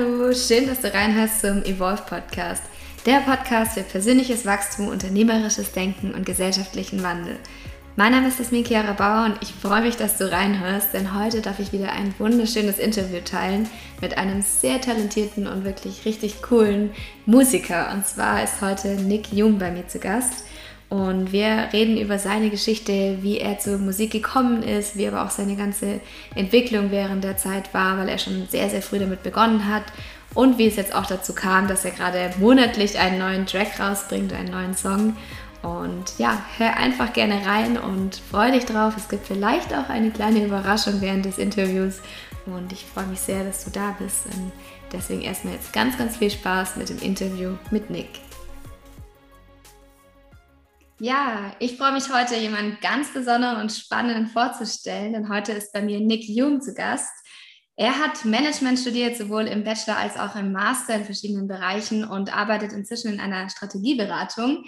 Hallo, schön, dass du reinhörst zum Evolve Podcast. Der Podcast für persönliches Wachstum, unternehmerisches Denken und gesellschaftlichen Wandel. Mein Name ist Jasmin Chiara Bauer und ich freue mich, dass du reinhörst, denn heute darf ich wieder ein wunderschönes Interview teilen mit einem sehr talentierten und wirklich richtig coolen Musiker. Und zwar ist heute Nick Jung bei mir zu Gast. Und wir reden über seine Geschichte, wie er zur Musik gekommen ist, wie aber auch seine ganze Entwicklung während der Zeit war, weil er schon sehr, sehr früh damit begonnen hat. Und wie es jetzt auch dazu kam, dass er gerade monatlich einen neuen Track rausbringt, einen neuen Song. Und ja, hör einfach gerne rein und freu dich drauf. Es gibt vielleicht auch eine kleine Überraschung während des Interviews. Und ich freue mich sehr, dass du da bist. Und deswegen erstmal jetzt ganz, ganz viel Spaß mit dem Interview mit Nick. Ja, ich freue mich heute, jemanden ganz besonderen und spannenden vorzustellen, denn heute ist bei mir Nick Jung zu Gast. Er hat Management studiert, sowohl im Bachelor als auch im Master in verschiedenen Bereichen und arbeitet inzwischen in einer Strategieberatung.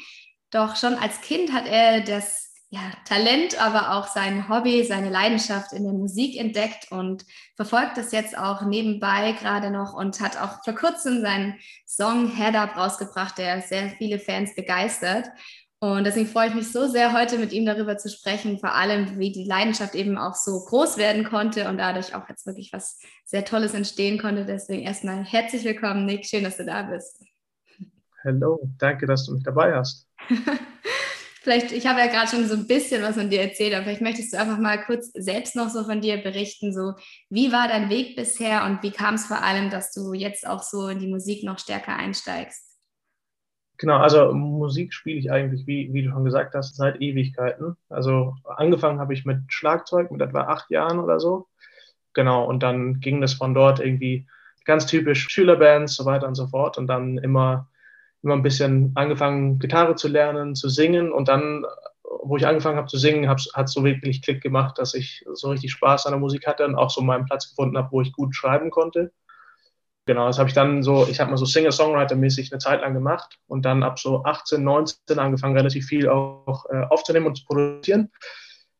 Doch schon als Kind hat er das ja, Talent, aber auch sein Hobby, seine Leidenschaft in der Musik entdeckt und verfolgt das jetzt auch nebenbei gerade noch und hat auch vor kurzem seinen Song Head Up rausgebracht, der sehr viele Fans begeistert. Und deswegen freue ich mich so sehr, heute mit ihm darüber zu sprechen, vor allem, wie die Leidenschaft eben auch so groß werden konnte und dadurch auch jetzt wirklich was sehr Tolles entstehen konnte. Deswegen erstmal herzlich willkommen, Nick. Schön, dass du da bist. Hallo, danke, dass du mich dabei hast. vielleicht, ich habe ja gerade schon so ein bisschen was von dir erzählt, aber vielleicht möchtest du einfach mal kurz selbst noch so von dir berichten, so wie war dein Weg bisher und wie kam es vor allem, dass du jetzt auch so in die Musik noch stärker einsteigst? Genau, also Musik spiele ich eigentlich, wie, wie du schon gesagt hast, seit Ewigkeiten. Also angefangen habe ich mit Schlagzeug mit etwa acht Jahren oder so. Genau, und dann ging das von dort irgendwie ganz typisch Schülerbands, so weiter und so fort. Und dann immer, immer ein bisschen angefangen, Gitarre zu lernen, zu singen. Und dann, wo ich angefangen habe zu singen, hat es so wirklich Klick gemacht, dass ich so richtig Spaß an der Musik hatte und auch so meinen Platz gefunden habe, wo ich gut schreiben konnte. Genau, das habe ich dann so, ich habe mal so Singer-Songwriter-mäßig eine Zeit lang gemacht und dann ab so 18, 19 angefangen, relativ viel auch äh, aufzunehmen und zu produzieren.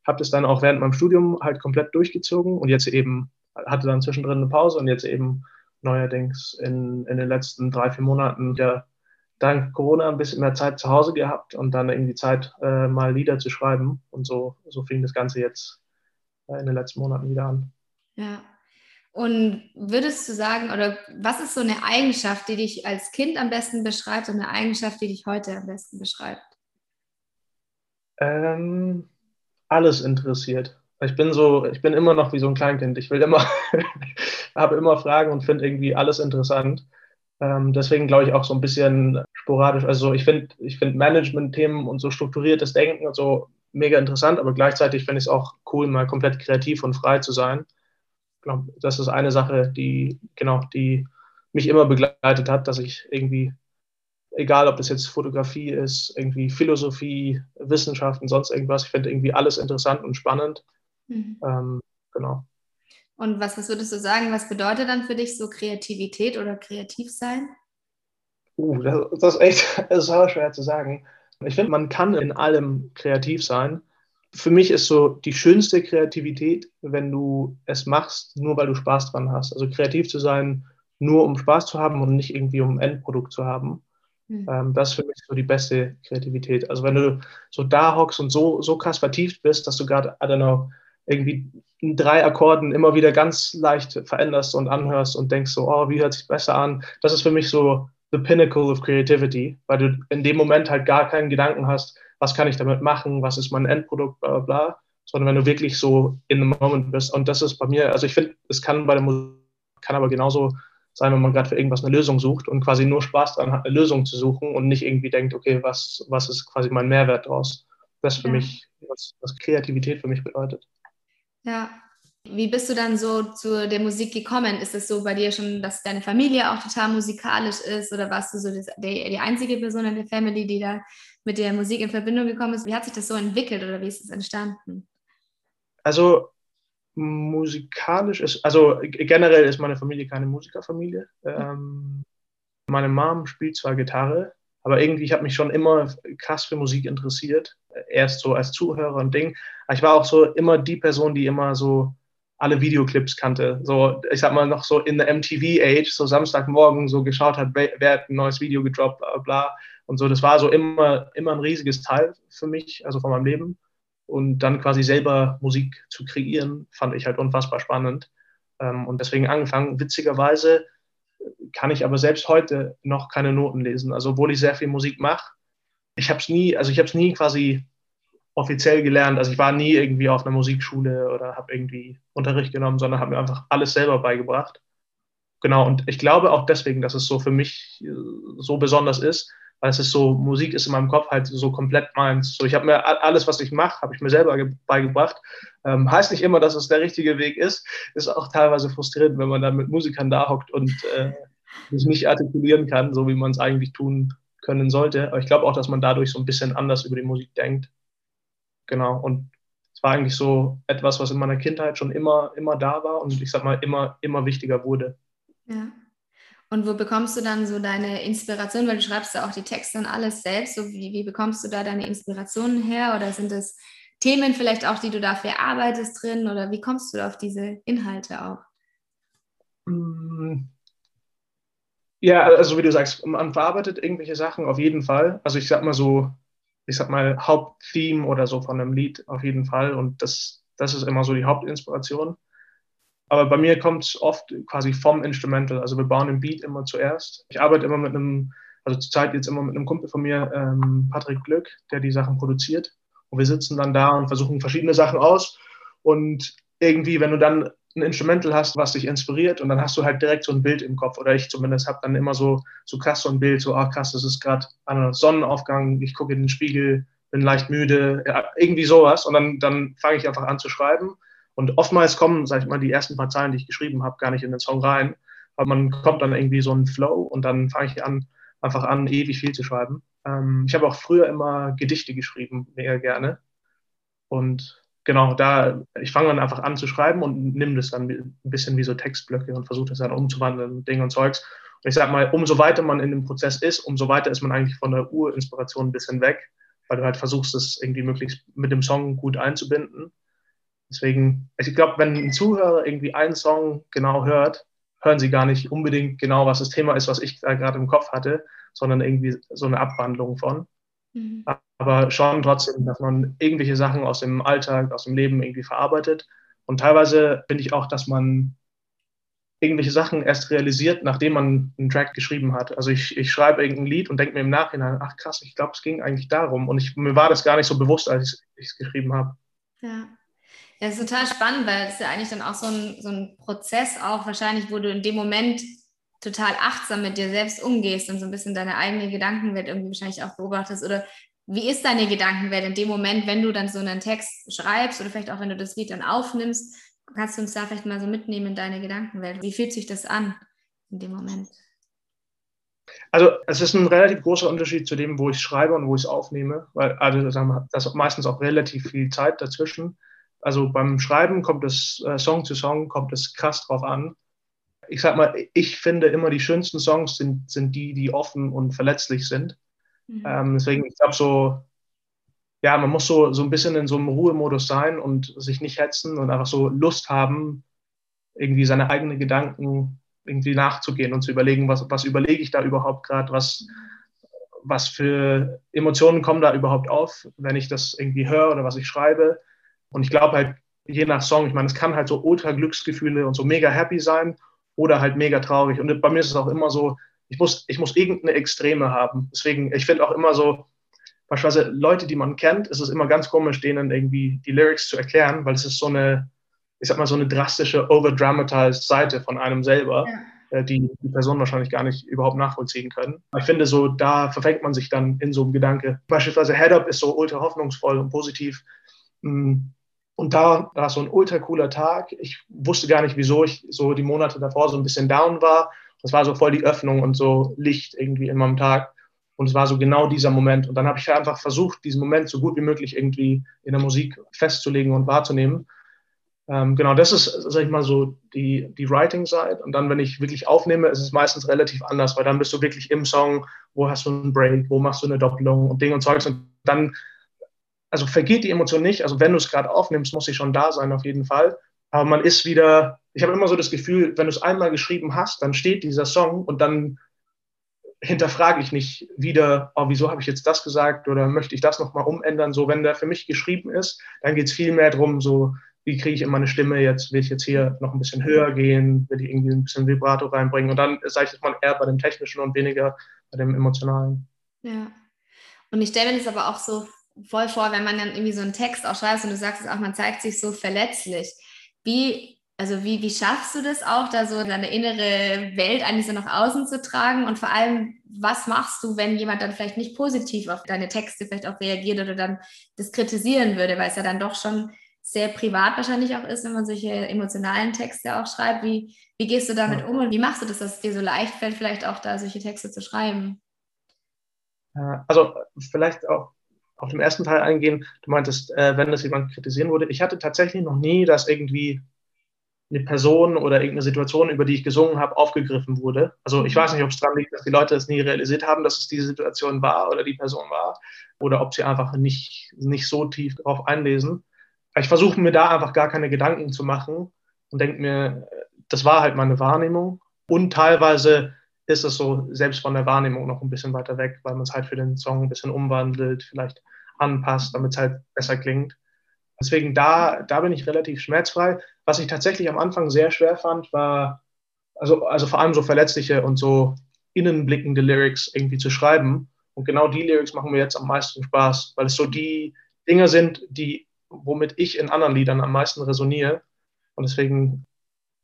Habe das dann auch während meinem Studium halt komplett durchgezogen und jetzt eben, hatte dann zwischendrin eine Pause und jetzt eben neuerdings in, in den letzten drei, vier Monaten ja dank Corona ein bisschen mehr Zeit zu Hause gehabt und dann irgendwie Zeit, äh, mal Lieder zu schreiben. Und so, so fing das Ganze jetzt äh, in den letzten Monaten wieder an. Ja, und würdest du sagen, oder was ist so eine Eigenschaft, die dich als Kind am besten beschreibt und eine Eigenschaft, die dich heute am besten beschreibt? Ähm, alles interessiert. Ich bin so, ich bin immer noch wie so ein Kleinkind. Ich will immer, habe immer Fragen und finde irgendwie alles interessant. Ähm, deswegen glaube ich auch so ein bisschen sporadisch. Also ich finde, ich finde Management-Themen und so strukturiertes Denken und so mega interessant, aber gleichzeitig finde ich es auch cool, mal komplett kreativ und frei zu sein glaube, das ist eine Sache, die, genau, die mich immer begleitet hat, dass ich irgendwie, egal ob das jetzt Fotografie ist, irgendwie Philosophie, Wissenschaften, sonst irgendwas, ich finde irgendwie alles interessant und spannend. Mhm. Ähm, genau. Und was, was würdest du sagen, was bedeutet dann für dich so Kreativität oder kreativ sein? Uh, das, das ist echt das ist schwer zu sagen. Ich finde, man kann in allem kreativ sein für mich ist so die schönste Kreativität, wenn du es machst, nur weil du Spaß dran hast. Also kreativ zu sein, nur um Spaß zu haben und nicht irgendwie um ein Endprodukt zu haben. Mhm. Ähm, das ist für mich so die beste Kreativität. Also wenn du so da hockst und so, so krass vertieft bist, dass du gerade, I don't know, irgendwie in drei Akkorden immer wieder ganz leicht veränderst und anhörst und denkst so, oh, wie hört sich besser an? Das ist für mich so the pinnacle of creativity, weil du in dem Moment halt gar keinen Gedanken hast, was kann ich damit machen, was ist mein Endprodukt, bla bla bla, sondern wenn du wirklich so in the moment bist. Und das ist bei mir, also ich finde, es kann bei der Musik, kann aber genauso sein, wenn man gerade für irgendwas eine Lösung sucht und quasi nur Spaß daran hat, eine Lösung zu suchen und nicht irgendwie denkt, okay, was, was ist quasi mein Mehrwert daraus? Das ist für ja. mich, was, was Kreativität für mich bedeutet. Ja, wie bist du dann so zu der Musik gekommen? Ist es so bei dir schon, dass deine Familie auch total musikalisch ist oder warst du so die, die einzige Person in der Family, die da mit der Musik in Verbindung gekommen ist? Wie hat sich das so entwickelt oder wie ist es entstanden? Also musikalisch ist, also generell ist meine Familie keine Musikerfamilie. Ähm, meine Mom spielt zwar Gitarre, aber irgendwie, ich habe mich schon immer krass für Musik interessiert. Erst so als Zuhörer und Ding. Aber ich war auch so immer die Person, die immer so alle Videoclips kannte. So, ich sag mal, noch so in der MTV-Age, so Samstagmorgen so geschaut hat, wer, hat ein neues Video gedroppt, bla bla. Und so, das war so immer, immer ein riesiges Teil für mich, also von meinem Leben. Und dann quasi selber Musik zu kreieren, fand ich halt unfassbar spannend. Ähm, und deswegen angefangen. Witzigerweise kann ich aber selbst heute noch keine Noten lesen. Also obwohl ich sehr viel Musik mache, ich habe es nie, also ich habe es nie quasi offiziell gelernt. Also ich war nie irgendwie auf einer Musikschule oder habe irgendwie Unterricht genommen, sondern habe mir einfach alles selber beigebracht. Genau, und ich glaube auch deswegen, dass es so für mich äh, so besonders ist, weil es ist so, Musik ist in meinem Kopf halt so komplett meins. So, ich habe mir alles, was ich mache, habe ich mir selber beigebracht. Ähm, heißt nicht immer, dass es der richtige Weg ist. Ist auch teilweise frustrierend, wenn man dann mit Musikern da hockt und äh, sich nicht artikulieren kann, so wie man es eigentlich tun können sollte. Aber ich glaube auch, dass man dadurch so ein bisschen anders über die Musik denkt. Genau. Und es war eigentlich so etwas, was in meiner Kindheit schon immer, immer da war und ich sag mal, immer, immer wichtiger wurde. Ja. Und wo bekommst du dann so deine Inspiration? Weil du schreibst ja auch die Texte und alles selbst. So wie, wie bekommst du da deine Inspirationen her? Oder sind es Themen vielleicht auch, die du dafür arbeitest drin? Oder wie kommst du auf diese Inhalte auch? Mm. Ja, also wie du sagst, man verarbeitet irgendwelche Sachen auf jeden Fall. Also ich sag mal so, ich sag mal, Haupttheme oder so von einem Lied auf jeden Fall. Und das, das ist immer so die Hauptinspiration. Aber bei mir kommt es oft quasi vom Instrumental. Also wir bauen den Beat immer zuerst. Ich arbeite immer mit einem, also zurzeit jetzt immer mit einem Kumpel von mir, ähm, Patrick Glück, der die Sachen produziert. Und wir sitzen dann da und versuchen verschiedene Sachen aus. Und irgendwie, wenn du dann ein Instrumental hast, was dich inspiriert und dann hast du halt direkt so ein Bild im Kopf oder ich zumindest habe dann immer so, so krass so ein Bild, so, ah krass, das ist gerade ein Sonnenaufgang, ich gucke in den Spiegel, bin leicht müde, ja, irgendwie sowas und dann, dann fange ich einfach an zu schreiben und oftmals kommen, sag ich mal, die ersten paar Zeilen, die ich geschrieben habe, gar nicht in den Song rein, aber man kommt dann irgendwie so einen Flow und dann fange ich an, einfach an, ewig viel zu schreiben. Ähm, ich habe auch früher immer Gedichte geschrieben, mega gerne und genau, da, ich fange dann einfach an zu schreiben und nehme das dann ein bisschen wie so Textblöcke und versuche das dann umzuwandeln, Dinge und Zeugs. Und ich sag mal, umso weiter man in dem Prozess ist, umso weiter ist man eigentlich von der Urinspiration ein bisschen weg, weil du halt versuchst, das irgendwie möglichst mit dem Song gut einzubinden. Deswegen, ich glaube, wenn ein Zuhörer irgendwie einen Song genau hört, hören sie gar nicht unbedingt genau, was das Thema ist, was ich da gerade im Kopf hatte, sondern irgendwie so eine Abwandlung von. Mhm. Aber schon trotzdem, dass man irgendwelche Sachen aus dem Alltag, aus dem Leben irgendwie verarbeitet. Und teilweise finde ich auch, dass man irgendwelche Sachen erst realisiert, nachdem man einen Track geschrieben hat. Also ich, ich schreibe irgendein Lied und denke mir im Nachhinein, ach krass, ich glaube, es ging eigentlich darum. Und ich, mir war das gar nicht so bewusst, als ich es geschrieben habe. Ja. Ja, ist total spannend, weil es ja eigentlich dann auch so ein, so ein Prozess auch wahrscheinlich, wo du in dem Moment total achtsam mit dir selbst umgehst und so ein bisschen deine eigene Gedankenwelt irgendwie wahrscheinlich auch beobachtest oder wie ist deine Gedankenwelt in dem Moment, wenn du dann so einen Text schreibst oder vielleicht auch wenn du das Lied dann aufnimmst? Kannst du uns da vielleicht mal so mitnehmen in deine Gedankenwelt? Wie fühlt sich das an in dem Moment? Also es ist ein relativ großer Unterschied zu dem, wo ich schreibe und wo ich es aufnehme, weil also das ist meistens auch relativ viel Zeit dazwischen. Also beim Schreiben kommt es äh, Song zu Song kommt es krass drauf an ich sag mal, ich finde immer die schönsten Songs sind, sind die, die offen und verletzlich sind. Mhm. Ähm, deswegen, ich glaube so, ja, man muss so, so ein bisschen in so einem Ruhemodus sein und sich nicht hetzen und einfach so Lust haben, irgendwie seine eigenen Gedanken irgendwie nachzugehen und zu überlegen, was, was überlege ich da überhaupt gerade, was, was für Emotionen kommen da überhaupt auf, wenn ich das irgendwie höre oder was ich schreibe. Und ich glaube halt, je nach Song, ich meine, es kann halt so ultra Glücksgefühle und so mega happy sein oder halt mega traurig. Und bei mir ist es auch immer so, ich muss, ich muss irgendeine Extreme haben. Deswegen, ich finde auch immer so, beispielsweise Leute, die man kennt, ist es immer ganz komisch, denen irgendwie die Lyrics zu erklären, weil es ist so eine, ich sag mal, so eine drastische, overdramatized Seite von einem selber, ja. äh, die die Person wahrscheinlich gar nicht überhaupt nachvollziehen können. Ich finde so, da verfängt man sich dann in so einem Gedanke. Beispielsweise Head Up ist so ultra hoffnungsvoll und positiv. Und da war so ein ultra cooler Tag. Ich wusste gar nicht, wieso ich so die Monate davor so ein bisschen down war. Das war so voll die Öffnung und so Licht irgendwie in meinem Tag. Und es war so genau dieser Moment. Und dann habe ich einfach versucht, diesen Moment so gut wie möglich irgendwie in der Musik festzulegen und wahrzunehmen. Ähm, genau, das ist, sag ich mal, so die, die Writing-Side. Und dann, wenn ich wirklich aufnehme, ist es meistens relativ anders, weil dann bist du wirklich im Song, wo hast du einen Break, wo machst du eine Doppelung und Ding und Zeugs. Und dann also vergeht die Emotion nicht. Also wenn du es gerade aufnimmst, muss sie schon da sein, auf jeden Fall. aber man ist wieder, ich habe immer so das Gefühl, wenn du es einmal geschrieben hast, dann steht dieser Song und dann hinterfrage ich nicht wieder, oh, wieso habe ich jetzt das gesagt oder möchte ich das nochmal umändern. So, wenn der für mich geschrieben ist, dann geht es viel mehr darum, so, wie kriege ich in meine Stimme jetzt, will ich jetzt hier noch ein bisschen höher gehen, will ich irgendwie ein bisschen Vibrato reinbringen und dann sage ich mal eher bei dem Technischen und weniger bei dem Emotionalen. Ja. Und ich stelle mir das aber auch so voll vor, wenn man dann irgendwie so einen Text auch schreibt und du sagst es auch, man zeigt sich so verletzlich. Wie also wie, wie schaffst du das auch, da so deine innere Welt eigentlich so nach außen zu tragen? Und vor allem, was machst du, wenn jemand dann vielleicht nicht positiv auf deine Texte vielleicht auch reagiert oder dann das kritisieren würde, weil es ja dann doch schon sehr privat wahrscheinlich auch ist, wenn man solche emotionalen Texte auch schreibt. Wie, wie gehst du damit um und wie machst du das, dass es dir so leicht fällt, vielleicht auch da solche Texte zu schreiben? Also vielleicht auch auf den ersten Teil eingehen. Du meintest, äh, wenn das jemand kritisieren würde. Ich hatte tatsächlich noch nie das irgendwie eine Person oder irgendeine Situation, über die ich gesungen habe, aufgegriffen wurde. Also ich weiß nicht, ob es daran liegt, dass die Leute es nie realisiert haben, dass es diese Situation war oder die Person war, oder ob sie einfach nicht, nicht so tief darauf einlesen. Ich versuche mir da einfach gar keine Gedanken zu machen und denke mir, das war halt meine Wahrnehmung. Und teilweise ist es so selbst von der Wahrnehmung noch ein bisschen weiter weg, weil man es halt für den Song ein bisschen umwandelt, vielleicht anpasst, damit es halt besser klingt. Deswegen da, da bin ich relativ schmerzfrei. Was ich tatsächlich am Anfang sehr schwer fand, war, also, also vor allem so verletzliche und so innenblickende Lyrics irgendwie zu schreiben. Und genau die Lyrics machen mir jetzt am meisten Spaß, weil es so die Dinge sind, die, womit ich in anderen Liedern am meisten resoniere. Und deswegen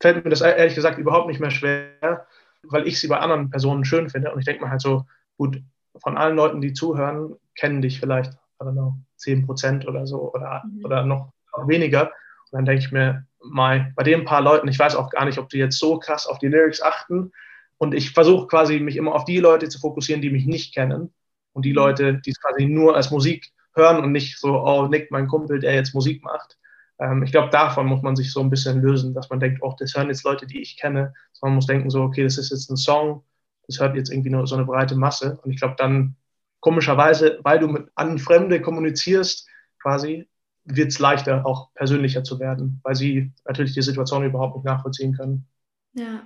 fällt mir das ehrlich gesagt überhaupt nicht mehr schwer, weil ich sie bei anderen Personen schön finde. Und ich denke mir halt so, gut, von allen Leuten, die zuhören, kennen dich vielleicht, know, 10 Prozent oder so oder, mhm. oder noch, noch weniger. Und dann denke ich mir, mal bei den paar Leuten, ich weiß auch gar nicht, ob die jetzt so krass auf die Lyrics achten. Und ich versuche quasi, mich immer auf die Leute zu fokussieren, die mich nicht kennen. Und die mhm. Leute, die es quasi nur als Musik hören und nicht so, oh, Nick, mein Kumpel, der jetzt Musik macht. Ähm, ich glaube, davon muss man sich so ein bisschen lösen, dass man denkt, oh, das hören jetzt Leute, die ich kenne. Sondern man muss denken, so, okay, das ist jetzt ein Song, das hört jetzt irgendwie nur so eine breite Masse. Und ich glaube, dann komischerweise, weil du mit an Fremde kommunizierst, quasi, wird es leichter, auch persönlicher zu werden, weil sie natürlich die Situation überhaupt nicht nachvollziehen können. Ja.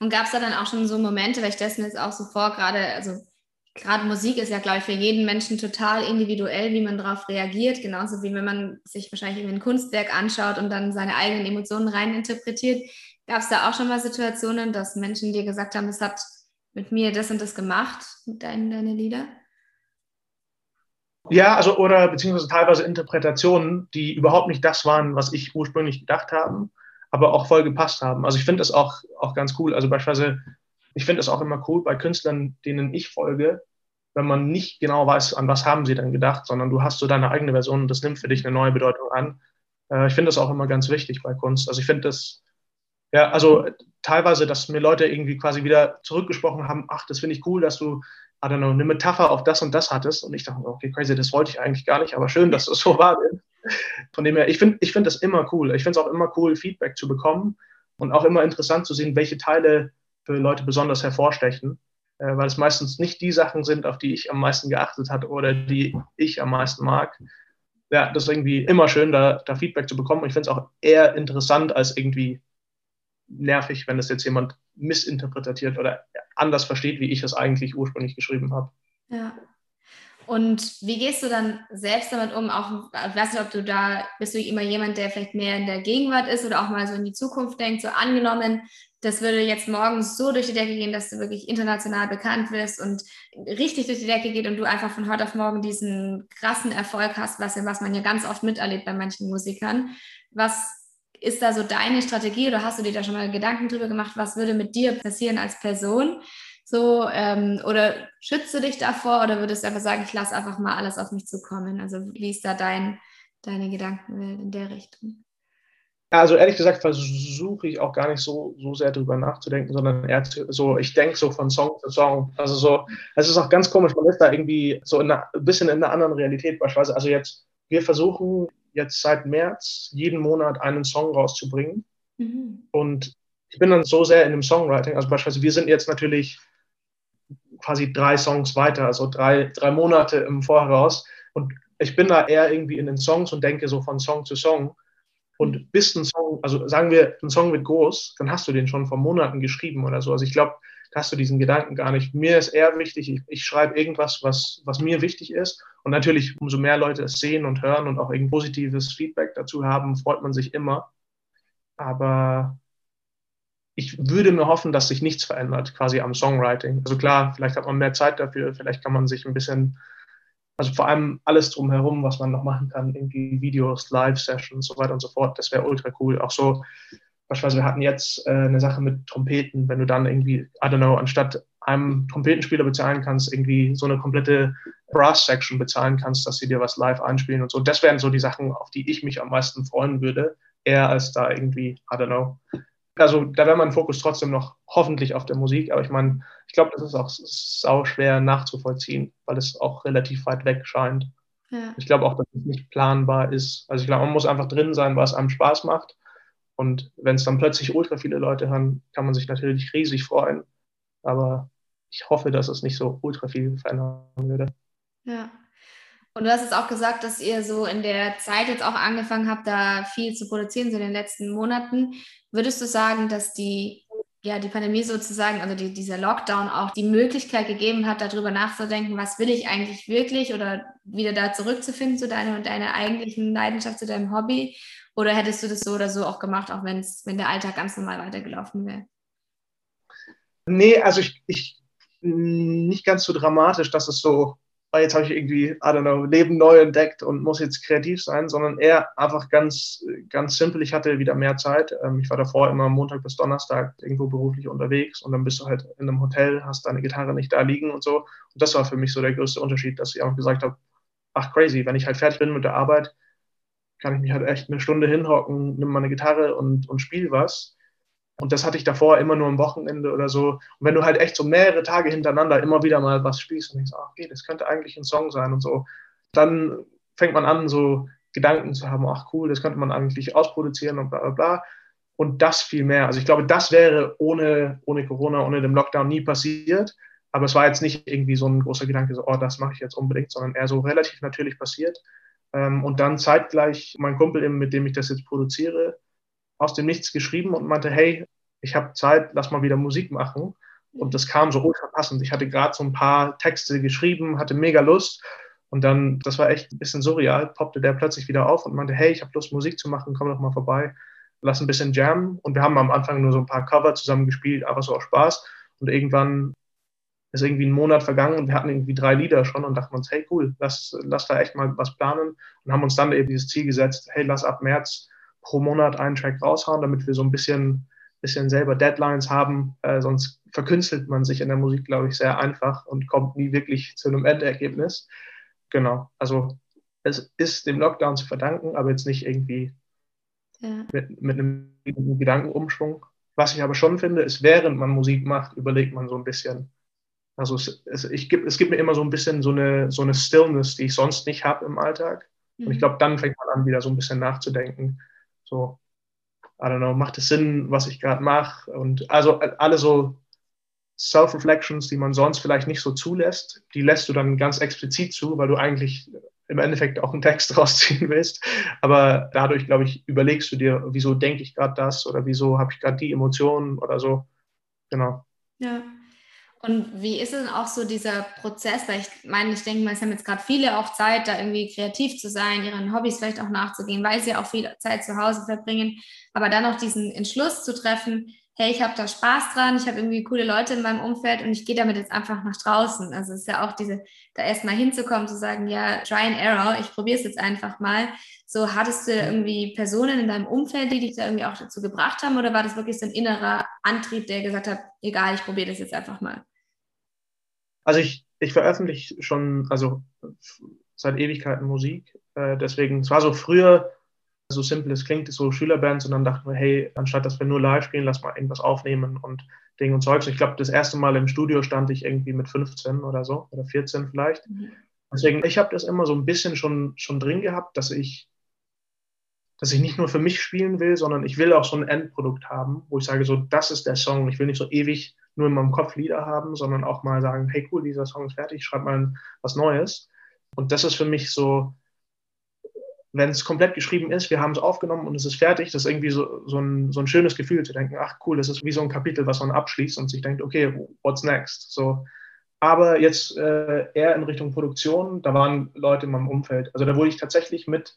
Und gab es da dann auch schon so Momente, weil ich mir jetzt auch so vor, gerade, also gerade Musik ist ja, glaube ich, für jeden Menschen total individuell, wie man darauf reagiert, genauso wie wenn man sich wahrscheinlich ein Kunstwerk anschaut und dann seine eigenen Emotionen reininterpretiert. Gab es da auch schon mal Situationen, dass Menschen dir gesagt haben, es hat mit mir das und das gemacht, deine, deine Lieder? Ja, also oder beziehungsweise teilweise Interpretationen, die überhaupt nicht das waren, was ich ursprünglich gedacht habe, aber auch voll gepasst haben. Also ich finde das auch, auch ganz cool. Also beispielsweise, ich finde es auch immer cool bei Künstlern, denen ich folge, wenn man nicht genau weiß, an was haben sie denn gedacht, sondern du hast so deine eigene Version und das nimmt für dich eine neue Bedeutung an. Äh, ich finde das auch immer ganz wichtig bei Kunst. Also ich finde das, ja, also teilweise, dass mir Leute irgendwie quasi wieder zurückgesprochen haben, ach, das finde ich cool, dass du I don't know, eine Metapher auf das und das hattest. Und ich dachte, okay, crazy, das wollte ich eigentlich gar nicht, aber schön, dass das so war. Von dem her, ich finde ich find das immer cool. Ich finde es auch immer cool, Feedback zu bekommen und auch immer interessant zu sehen, welche Teile für Leute besonders hervorstechen, äh, weil es meistens nicht die Sachen sind, auf die ich am meisten geachtet habe oder die ich am meisten mag. Ja, das ist irgendwie immer schön, da, da Feedback zu bekommen. Ich finde es auch eher interessant als irgendwie nervig, wenn das jetzt jemand missinterpretiert oder anders versteht, wie ich es eigentlich ursprünglich geschrieben habe. Ja. Und wie gehst du dann selbst damit um? Auch, ich weiß nicht, ob du da, bist du immer jemand, der vielleicht mehr in der Gegenwart ist oder auch mal so in die Zukunft denkt, so angenommen, das würde jetzt morgens so durch die Decke gehen, dass du wirklich international bekannt wirst und richtig durch die Decke geht und du einfach von heute auf morgen diesen krassen Erfolg hast, was, was man ja ganz oft miterlebt bei manchen Musikern. Was ist da so deine Strategie oder hast du dir da schon mal Gedanken drüber gemacht, was würde mit dir passieren als Person? So, ähm, oder schützt du dich davor oder würdest du einfach sagen, ich lasse einfach mal alles auf mich zukommen? Also, wie ist da dein, deine Gedankenwelt in der Richtung? Also ehrlich gesagt versuche ich auch gar nicht so, so sehr drüber nachzudenken, sondern eher so, ich denke so von Song zu Song. Also so, es ist auch ganz komisch, man ist da irgendwie so in einer, ein bisschen in einer anderen Realität beispielsweise. Also jetzt, wir versuchen jetzt seit März jeden Monat einen Song rauszubringen. Mhm. Und ich bin dann so sehr in dem Songwriting, also beispielsweise wir sind jetzt natürlich quasi drei Songs weiter, also drei, drei Monate im Voraus. Und ich bin da eher irgendwie in den Songs und denke so von Song zu Song. Und bis ein Song, also sagen wir, ein Song wird groß, dann hast du den schon vor Monaten geschrieben oder so. Also ich glaube, hast du diesen Gedanken gar nicht. Mir ist eher wichtig, ich, ich schreibe irgendwas, was, was mir wichtig ist. Und natürlich, umso mehr Leute es sehen und hören und auch ein positives Feedback dazu haben, freut man sich immer. Aber ich würde mir hoffen, dass sich nichts verändert, quasi am Songwriting. Also klar, vielleicht hat man mehr Zeit dafür, vielleicht kann man sich ein bisschen also vor allem alles drumherum, was man noch machen kann, irgendwie Videos, Live-Sessions, so weiter und so fort, das wäre ultra cool. Auch so, beispielsweise wir hatten jetzt äh, eine Sache mit Trompeten, wenn du dann irgendwie, I don't know, anstatt einem Trompetenspieler bezahlen kannst, irgendwie so eine komplette Brass-Section bezahlen kannst, dass sie dir was live einspielen und so. Das wären so die Sachen, auf die ich mich am meisten freuen würde, eher als da irgendwie, I don't know, also da wäre mein Fokus trotzdem noch hoffentlich auf der Musik, aber ich meine, ich glaube, das ist auch sau schwer nachzuvollziehen, weil es auch relativ weit weg scheint. Ja. Ich glaube auch, dass es nicht planbar ist. Also ich glaube, man muss einfach drin sein, was einem Spaß macht. Und wenn es dann plötzlich ultra viele Leute hören, kann man sich natürlich riesig freuen. Aber ich hoffe, dass es nicht so ultra viel verändern würde. Ja. Und du hast jetzt auch gesagt, dass ihr so in der Zeit jetzt auch angefangen habt, da viel zu produzieren, so in den letzten Monaten. Würdest du sagen, dass die, ja, die Pandemie sozusagen, also die, dieser Lockdown auch die Möglichkeit gegeben hat, darüber nachzudenken, was will ich eigentlich wirklich oder wieder da zurückzufinden zu deiner und deiner eigentlichen Leidenschaft, zu deinem Hobby? Oder hättest du das so oder so auch gemacht, auch wenn's, wenn der Alltag ganz normal weitergelaufen wäre? Nee, also ich, ich nicht ganz so dramatisch, dass es so weil jetzt habe ich irgendwie, I don't know, Leben neu entdeckt und muss jetzt kreativ sein, sondern eher einfach ganz, ganz simpel. Ich hatte wieder mehr Zeit. Ähm, ich war davor immer Montag bis Donnerstag irgendwo beruflich unterwegs und dann bist du halt in einem Hotel, hast deine Gitarre nicht da liegen und so. Und das war für mich so der größte Unterschied, dass ich auch gesagt habe, ach crazy, wenn ich halt fertig bin mit der Arbeit, kann ich mich halt echt eine Stunde hinhocken, nimm meine Gitarre und, und spiel was. Und das hatte ich davor immer nur am Wochenende oder so. Und wenn du halt echt so mehrere Tage hintereinander immer wieder mal was spielst und denkst, ach, okay, das könnte eigentlich ein Song sein und so, dann fängt man an, so Gedanken zu haben, ach cool, das könnte man eigentlich ausproduzieren und bla bla bla. Und das viel mehr. Also ich glaube, das wäre ohne, ohne Corona, ohne den Lockdown nie passiert. Aber es war jetzt nicht irgendwie so ein großer Gedanke, so, oh, das mache ich jetzt unbedingt, sondern eher so relativ natürlich passiert. Ähm, und dann zeitgleich mein Kumpel, mit dem ich das jetzt produziere, aus dem Nichts geschrieben und meinte, hey, ich habe Zeit, lass mal wieder Musik machen. Und das kam so ultra passend. Ich hatte gerade so ein paar Texte geschrieben, hatte mega Lust. Und dann, das war echt ein bisschen surreal, poppte der plötzlich wieder auf und meinte, hey, ich habe Lust, Musik zu machen, komm doch mal vorbei, lass ein bisschen jammen. Und wir haben am Anfang nur so ein paar Cover zusammen gespielt, einfach so aus Spaß. Und irgendwann ist irgendwie ein Monat vergangen und wir hatten irgendwie drei Lieder schon und dachten uns, hey, cool, lass, lass da echt mal was planen. Und haben uns dann eben dieses Ziel gesetzt, hey, lass ab März pro Monat einen Track raushauen, damit wir so ein bisschen, bisschen selber Deadlines haben. Äh, sonst verkünstelt man sich in der Musik, glaube ich, sehr einfach und kommt nie wirklich zu einem Endergebnis. Genau, also es ist dem Lockdown zu verdanken, aber jetzt nicht irgendwie ja. mit, mit einem Gedankenumschwung. Was ich aber schon finde, ist, während man Musik macht, überlegt man so ein bisschen. Also es, es, ich, es gibt mir immer so ein bisschen so eine, so eine Stillness, die ich sonst nicht habe im Alltag. Und ich mhm. glaube, dann fängt man an, wieder so ein bisschen nachzudenken. So, I don't know, macht es Sinn, was ich gerade mache? Und also alle so Self-Reflections, die man sonst vielleicht nicht so zulässt, die lässt du dann ganz explizit zu, weil du eigentlich im Endeffekt auch einen Text rausziehen willst. Aber dadurch, glaube ich, überlegst du dir, wieso denke ich gerade das oder wieso habe ich gerade die Emotionen oder so. Genau. Ja. Und wie ist denn auch so dieser Prozess? Weil ich meine, ich denke mal, es haben jetzt gerade viele auch Zeit, da irgendwie kreativ zu sein, ihren Hobbys vielleicht auch nachzugehen, weil sie auch viel Zeit zu Hause verbringen. Aber dann auch diesen Entschluss zu treffen, hey, ich habe da Spaß dran, ich habe irgendwie coole Leute in meinem Umfeld und ich gehe damit jetzt einfach nach draußen. Also es ist ja auch diese, da erstmal hinzukommen, zu sagen, ja, try and error, ich probiere es jetzt einfach mal. So, hattest du irgendwie Personen in deinem Umfeld, die dich da irgendwie auch dazu gebracht haben oder war das wirklich so ein innerer Antrieb, der gesagt hat, egal, ich probiere das jetzt einfach mal? Also ich, ich veröffentliche schon, also seit Ewigkeiten Musik. Äh, deswegen, es war so früher, so simpel es klingt, so Schülerbands und dann dachten wir, hey, anstatt dass wir nur live spielen, lass mal irgendwas aufnehmen und Ding und Zeugs. Ich glaube, das erste Mal im Studio stand ich irgendwie mit 15 oder so oder 14 vielleicht. Mhm. Deswegen, ich habe das immer so ein bisschen schon, schon drin gehabt, dass ich, dass ich nicht nur für mich spielen will, sondern ich will auch so ein Endprodukt haben, wo ich sage, so, das ist der Song. Ich will nicht so ewig nur in meinem Kopf Lieder haben, sondern auch mal sagen, hey cool, dieser Song ist fertig, schreib mal was Neues. Und das ist für mich so, wenn es komplett geschrieben ist, wir haben es aufgenommen und es ist fertig, das ist irgendwie so, so, ein, so ein schönes Gefühl zu denken, ach cool, das ist wie so ein Kapitel, was man abschließt und sich denkt, okay, what's next? So, aber jetzt äh, eher in Richtung Produktion, da waren Leute in meinem Umfeld. Also da wurde ich tatsächlich mit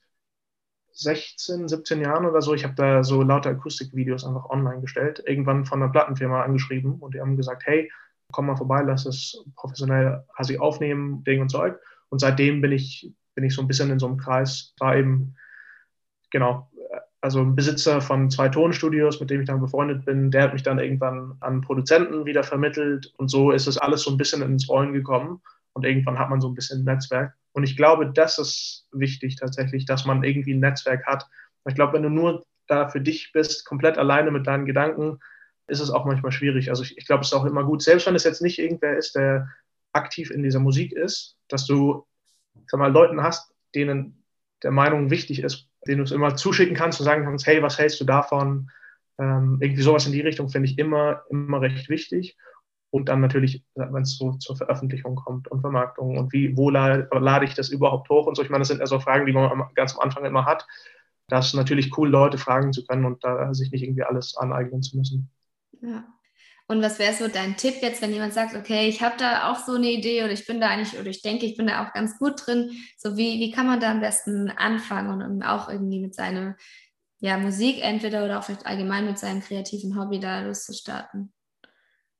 16, 17 Jahren oder so, ich habe da so lauter Akustikvideos einfach online gestellt, irgendwann von einer Plattenfirma angeschrieben und die haben gesagt, hey, komm mal vorbei, lass es professionell quasi aufnehmen, Ding und Zeug. Und seitdem bin ich, bin ich so ein bisschen in so einem Kreis, war eben, genau, also ein Besitzer von zwei Tonstudios, mit dem ich dann befreundet bin, der hat mich dann irgendwann an Produzenten wieder vermittelt. Und so ist es alles so ein bisschen ins Rollen gekommen und irgendwann hat man so ein bisschen ein Netzwerk. Und ich glaube, das ist wichtig tatsächlich, dass man irgendwie ein Netzwerk hat. Ich glaube, wenn du nur da für dich bist, komplett alleine mit deinen Gedanken, ist es auch manchmal schwierig. Also ich, ich glaube, es ist auch immer gut, selbst wenn es jetzt nicht irgendwer ist, der aktiv in dieser Musik ist, dass du sag mal, Leuten hast, denen der Meinung wichtig ist, denen du es immer zuschicken kannst und sagen kannst, hey, was hältst du davon? Ähm, irgendwie sowas in die Richtung finde ich immer, immer recht wichtig. Und dann natürlich, wenn es so zur Veröffentlichung kommt und Vermarktung und wie, wo lade, lade ich das überhaupt hoch und so. Ich meine, das sind also Fragen, die man ganz am Anfang immer hat. Das ist natürlich cool, Leute fragen zu können und da sich nicht irgendwie alles aneignen zu müssen. Ja. Und was wäre so dein Tipp jetzt, wenn jemand sagt, okay, ich habe da auch so eine Idee oder ich bin da eigentlich oder ich denke, ich bin da auch ganz gut drin. So wie, wie kann man da am besten anfangen und auch irgendwie mit seiner ja, Musik entweder oder auch vielleicht allgemein mit seinem kreativen Hobby da loszustarten?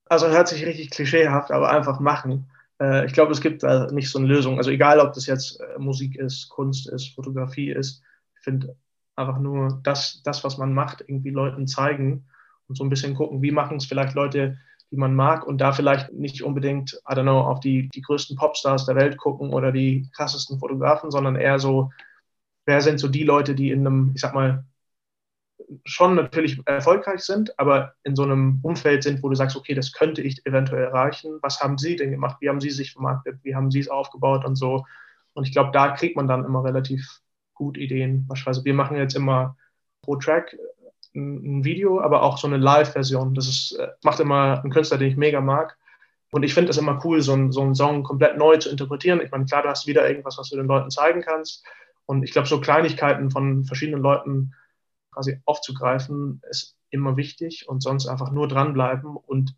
Also hört sich richtig klischeehaft, aber einfach machen. Äh, ich glaube, es gibt da nicht so eine Lösung. Also egal, ob das jetzt äh, Musik ist, Kunst ist, Fotografie ist, ich finde einfach nur das, das, was man macht, irgendwie Leuten zeigen und so ein bisschen gucken, wie machen es vielleicht Leute, die man mag und da vielleicht nicht unbedingt, I don't know, auf die, die größten Popstars der Welt gucken oder die krassesten Fotografen, sondern eher so, wer sind so die Leute, die in einem, ich sag mal, schon natürlich erfolgreich sind, aber in so einem Umfeld sind, wo du sagst, okay, das könnte ich eventuell erreichen. Was haben sie denn gemacht? Wie haben sie sich vermarktet? Wie haben sie es aufgebaut und so? Und ich glaube, da kriegt man dann immer relativ gut Ideen. Beispielsweise, wir machen jetzt immer pro Track ein Video, aber auch so eine Live-Version. Das ist, äh, macht immer ein Künstler, den ich mega mag. Und ich finde es immer cool, so, ein, so einen Song komplett neu zu interpretieren. Ich meine, klar, du hast wieder irgendwas, was du den Leuten zeigen kannst. Und ich glaube, so Kleinigkeiten von verschiedenen Leuten quasi aufzugreifen, ist immer wichtig und sonst einfach nur dranbleiben. Und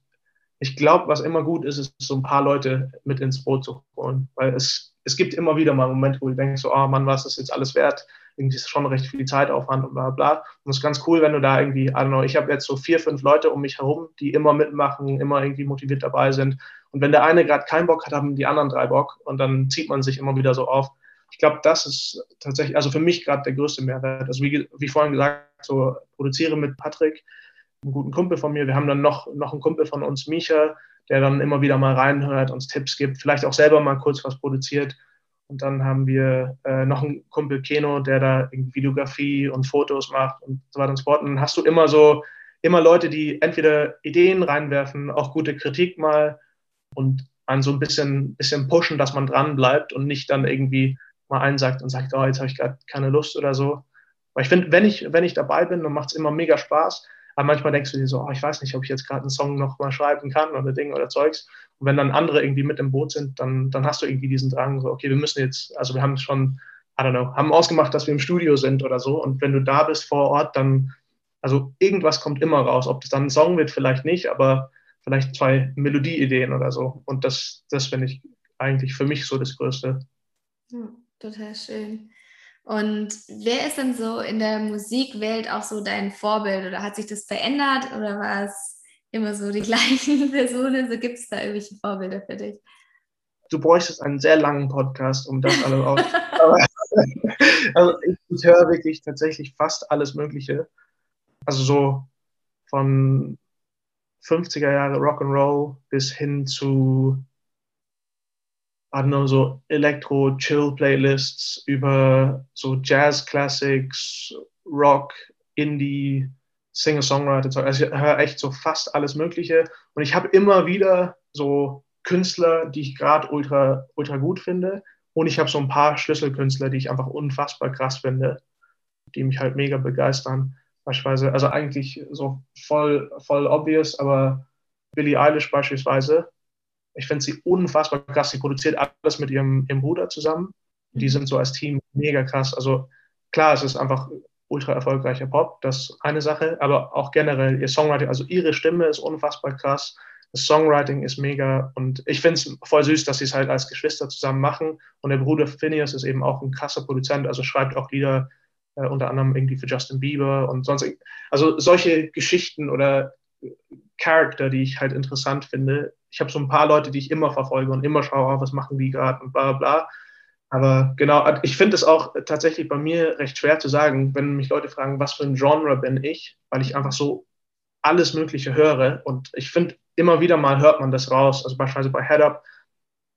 ich glaube, was immer gut ist, ist so ein paar Leute mit ins Boot zu holen. Weil es, es gibt immer wieder mal Momente, wo du denkst, so, oh Mann, was ist jetzt alles wert? irgendwie ist schon recht viel Zeitaufwand und bla bla. Und es ist ganz cool, wenn du da irgendwie, I don't know, ich habe jetzt so vier, fünf Leute um mich herum, die immer mitmachen, immer irgendwie motiviert dabei sind. Und wenn der eine gerade keinen Bock hat, haben die anderen drei Bock und dann zieht man sich immer wieder so auf. Ich glaube, das ist tatsächlich, also für mich gerade der größte Mehrwert. Also wie, wie vorhin gesagt, so produziere mit Patrick, einem guten Kumpel von mir. Wir haben dann noch, noch einen Kumpel von uns, Micha, der dann immer wieder mal reinhört, uns Tipps gibt, vielleicht auch selber mal kurz was produziert. Und dann haben wir äh, noch einen Kumpel Keno, der da Videografie und Fotos macht und so weiter und so fort. Und dann hast du immer so, immer Leute, die entweder Ideen reinwerfen, auch gute Kritik mal und einen so ein bisschen, bisschen pushen, dass man dran bleibt und nicht dann irgendwie mal einsagt und sagt, oh, jetzt habe ich gerade keine Lust oder so. Weil ich finde, wenn ich, wenn ich dabei bin, dann macht es immer mega Spaß. Aber manchmal denkst du dir so, oh, ich weiß nicht, ob ich jetzt gerade einen Song noch mal schreiben kann oder Dinge oder Zeugs. Und wenn dann andere irgendwie mit im Boot sind, dann, dann hast du irgendwie diesen Drang, so, okay, wir müssen jetzt, also wir haben schon, I don't know, haben ausgemacht, dass wir im Studio sind oder so. Und wenn du da bist vor Ort, dann, also irgendwas kommt immer raus. Ob das dann ein Song wird, vielleicht nicht, aber vielleicht zwei Melodieideen oder so. Und das, das finde ich eigentlich für mich so das Größte. Ja, total schön. Und wer ist denn so in der Musikwelt auch so dein Vorbild oder hat sich das verändert oder war es immer so die gleichen Personen? So gibt es da irgendwelche Vorbilder für dich? Du bräuchtest einen sehr langen Podcast, um das alles aus. also ich, ich höre wirklich tatsächlich fast alles Mögliche. Also so von 50er Jahre Rock'n'Roll bis hin zu Know, so Elektro-Chill-Playlists über so Jazz-Classics, Rock, Indie, Singer-Songwriter. Also ich höre echt so fast alles Mögliche. Und ich habe immer wieder so Künstler, die ich gerade ultra, ultra gut finde. Und ich habe so ein paar Schlüsselkünstler, die ich einfach unfassbar krass finde, die mich halt mega begeistern. Beispielsweise, also eigentlich so voll, voll obvious, aber Billie Eilish beispielsweise, ich finde sie unfassbar krass. Sie produziert alles mit ihrem, ihrem Bruder zusammen. Die mhm. sind so als Team mega krass. Also klar, es ist einfach ultra erfolgreicher Pop, das ist eine Sache, aber auch generell ihr Songwriting, also ihre Stimme ist unfassbar krass, das Songwriting ist mega und ich finde es voll süß, dass sie es halt als Geschwister zusammen machen und der Bruder Phineas ist eben auch ein krasser Produzent, also schreibt auch Lieder äh, unter anderem irgendwie für Justin Bieber und sonst, also solche Geschichten oder Charakter, die ich halt interessant finde. Ich habe so ein paar Leute, die ich immer verfolge und immer schaue, oh, was machen die gerade und bla bla. Aber genau, ich finde es auch tatsächlich bei mir recht schwer zu sagen, wenn mich Leute fragen, was für ein Genre bin ich, weil ich einfach so alles Mögliche höre. Und ich finde, immer wieder mal hört man das raus. Also beispielsweise bei Head Up,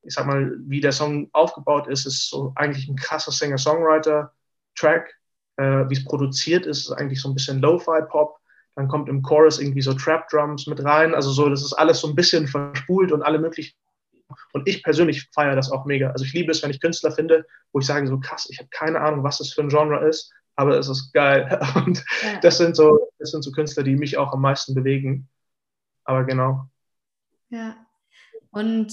ich sag mal, wie der Song aufgebaut ist, ist so eigentlich ein krasser Singer-Songwriter-Track. Äh, wie es produziert ist, ist eigentlich so ein bisschen Lo-Fi-Pop. Dann kommt im Chorus irgendwie so Trap-Drums mit rein. Also so, das ist alles so ein bisschen verspult und alle möglichen und ich persönlich feiere das auch mega. Also ich liebe es, wenn ich Künstler finde, wo ich sage, so krass, ich habe keine Ahnung, was das für ein Genre ist, aber es ist geil. Und ja. das, sind so, das sind so Künstler, die mich auch am meisten bewegen. Aber genau. Ja. Und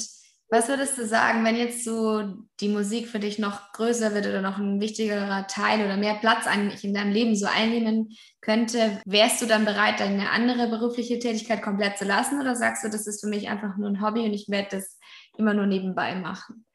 was würdest du sagen, wenn jetzt so die Musik für dich noch größer wird oder noch ein wichtigerer Teil oder mehr Platz eigentlich in deinem Leben so einnehmen könnte, wärst du dann bereit, deine andere berufliche Tätigkeit komplett zu lassen oder sagst du, das ist für mich einfach nur ein Hobby und ich werde das immer nur nebenbei machen?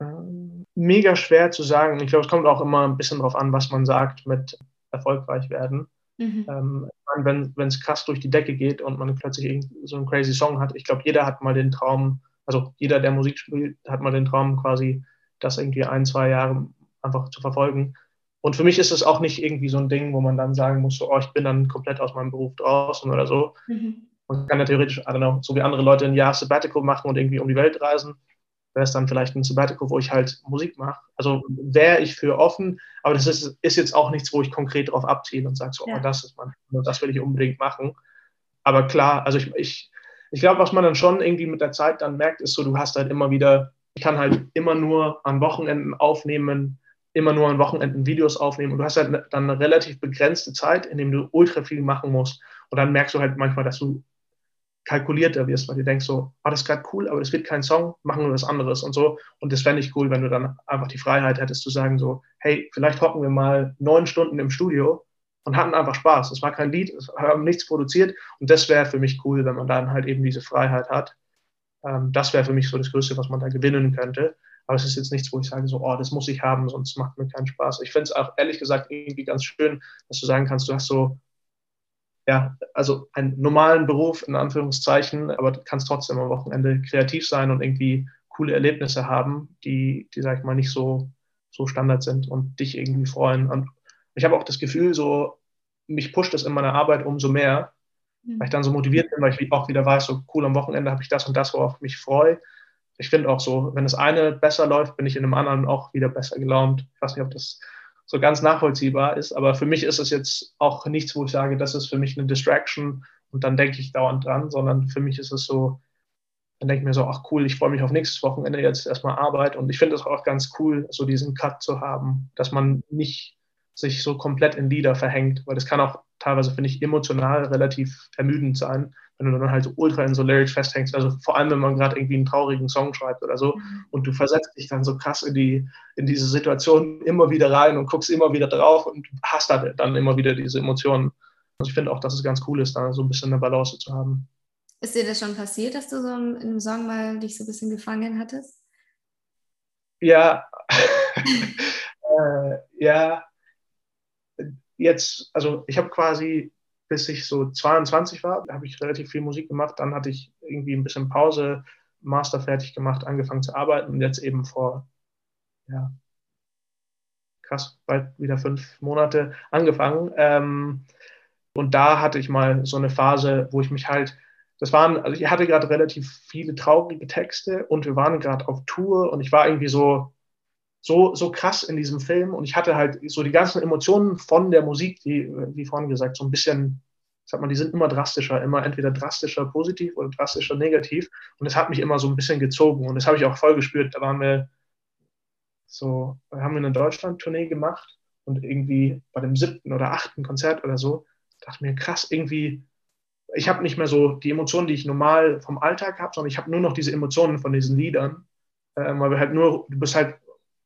Ähm, mega schwer zu sagen. Ich glaube, es kommt auch immer ein bisschen darauf an, was man sagt mit erfolgreich werden. Mhm. Ähm, wenn es krass durch die Decke geht und man plötzlich so einen crazy Song hat, ich glaube, jeder hat mal den Traum, also jeder, der Musik spielt, hat mal den Traum quasi, das irgendwie ein, zwei Jahre einfach zu verfolgen. Und für mich ist es auch nicht irgendwie so ein Ding, wo man dann sagen muss, so, oh, ich bin dann komplett aus meinem Beruf draußen oder so. Mhm. Man kann ja theoretisch, I don't know, so wie andere Leute ein Jahr Sabbatical machen und irgendwie um die Welt reisen. Wäre es dann vielleicht ein Sabbatical, wo ich halt Musik mache. Also wäre ich für offen, aber das ist, ist jetzt auch nichts, wo ich konkret drauf abziele und sage so, ja. oh, das ist mein, das will ich unbedingt machen. Aber klar, also ich, ich, ich glaube, was man dann schon irgendwie mit der Zeit dann merkt, ist so, du hast halt immer wieder, ich kann halt immer nur an Wochenenden aufnehmen, immer nur an Wochenenden Videos aufnehmen und du hast halt dann eine relativ begrenzte Zeit, in dem du ultra viel machen musst. Und dann merkst du halt manchmal, dass du kalkulierter wirst, weil du denkst so, ah, das ist gerade cool, aber das wird kein Song, machen wir was anderes und so. Und das fände ich cool, wenn du dann einfach die Freiheit hättest zu sagen so, hey, vielleicht hocken wir mal neun Stunden im Studio und hatten einfach Spaß. Es war kein Lied, es haben nichts produziert und das wäre für mich cool, wenn man dann halt eben diese Freiheit hat. Ähm, das wäre für mich so das Größte, was man da gewinnen könnte. Aber es ist jetzt nichts, wo ich sage so, oh, das muss ich haben, sonst macht mir keinen Spaß. Ich finde es auch ehrlich gesagt irgendwie ganz schön, dass du sagen kannst, du hast so ja, also einen normalen Beruf in Anführungszeichen, aber du kannst trotzdem am Wochenende kreativ sein und irgendwie coole Erlebnisse haben, die, die sag ich mal, nicht so, so Standard sind und dich irgendwie freuen. Und ich habe auch das Gefühl, so, mich pusht es in meiner Arbeit umso mehr, weil ich dann so motiviert bin, weil ich auch wieder weiß, so cool, am Wochenende habe ich das und das, worauf ich mich freue. Ich finde auch so, wenn das eine besser läuft, bin ich in dem anderen auch wieder besser gelaunt. Ich weiß nicht, ob das so ganz nachvollziehbar ist. Aber für mich ist es jetzt auch nichts, wo ich sage, das ist für mich eine Distraction und dann denke ich dauernd dran, sondern für mich ist es so, dann denke ich mir so, ach cool, ich freue mich auf nächstes Wochenende jetzt erstmal Arbeit und ich finde es auch ganz cool, so diesen Cut zu haben, dass man nicht sich so komplett in Lieder verhängt, weil das kann auch teilweise, finde ich, emotional relativ ermüdend sein, wenn du dann halt so ultra in so Lyrics festhängst. Also vor allem, wenn man gerade irgendwie einen traurigen Song schreibt oder so mhm. und du versetzt dich dann so krass in, die, in diese Situation immer wieder rein und guckst immer wieder drauf und hast halt dann immer wieder diese Emotionen. Also ich finde auch, dass es ganz cool ist, da so ein bisschen eine Balance zu haben. Ist dir das schon passiert, dass du so in einem Song mal dich so ein bisschen gefangen hattest? Ja, äh, ja, jetzt, also ich habe quasi, bis ich so 22 war, habe ich relativ viel Musik gemacht. Dann hatte ich irgendwie ein bisschen Pause, Master fertig gemacht, angefangen zu arbeiten und jetzt eben vor, ja, krass, bald wieder fünf Monate angefangen. Ähm, und da hatte ich mal so eine Phase, wo ich mich halt, das waren, also ich hatte gerade relativ viele traurige Texte und wir waren gerade auf Tour und ich war irgendwie so, so, so krass in diesem Film. Und ich hatte halt so die ganzen Emotionen von der Musik, die, wie vorhin gesagt, so ein bisschen, sag mal, die sind immer drastischer, immer entweder drastischer positiv oder drastischer negativ. Und das hat mich immer so ein bisschen gezogen. Und das habe ich auch voll gespürt. Da waren wir so, haben wir eine Deutschland-Tournee gemacht. Und irgendwie bei dem siebten oder achten Konzert oder so, dachte mir, krass, irgendwie, ich habe nicht mehr so die Emotionen, die ich normal vom Alltag habe, sondern ich habe nur noch diese Emotionen von diesen Liedern, äh, weil wir halt nur, du bist halt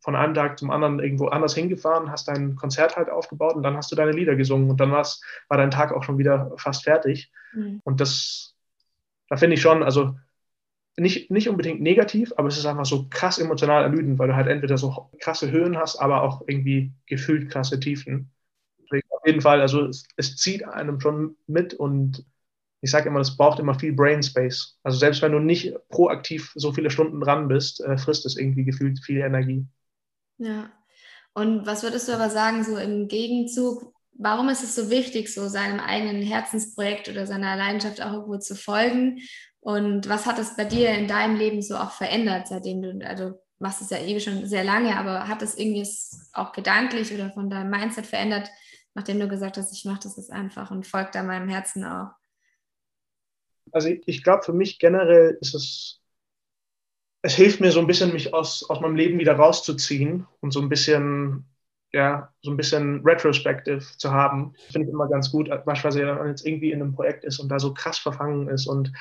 von einem Tag zum anderen irgendwo anders hingefahren, hast dein Konzert halt aufgebaut und dann hast du deine Lieder gesungen und dann war dein Tag auch schon wieder fast fertig. Mhm. Und das, da finde ich schon, also nicht, nicht unbedingt negativ, aber es ist einfach so krass emotional ermüdend, weil du halt entweder so krasse Höhen hast, aber auch irgendwie gefühlt krasse Tiefen. Auf jeden Fall, also es, es zieht einem schon mit und ich sage immer, es braucht immer viel Brain Space. Also selbst wenn du nicht proaktiv so viele Stunden dran bist, äh, frisst es irgendwie gefühlt viel Energie. Ja. Und was würdest du aber sagen, so im Gegenzug, warum ist es so wichtig, so seinem eigenen Herzensprojekt oder seiner Leidenschaft auch irgendwo zu folgen? Und was hat es bei dir in deinem Leben so auch verändert, seitdem du, also machst es ja eh schon sehr lange, aber hat es irgendwie auch gedanklich oder von deinem Mindset verändert, nachdem du gesagt hast, ich mache das jetzt einfach und folge da meinem Herzen auch? Also ich, ich glaube, für mich generell ist es, es hilft mir so ein bisschen, mich aus, aus meinem Leben wieder rauszuziehen und so ein bisschen ja, so ein bisschen retrospective zu haben, finde ich immer ganz gut. Beispielsweise, wenn man jetzt irgendwie in einem Projekt ist und da so krass verfangen ist und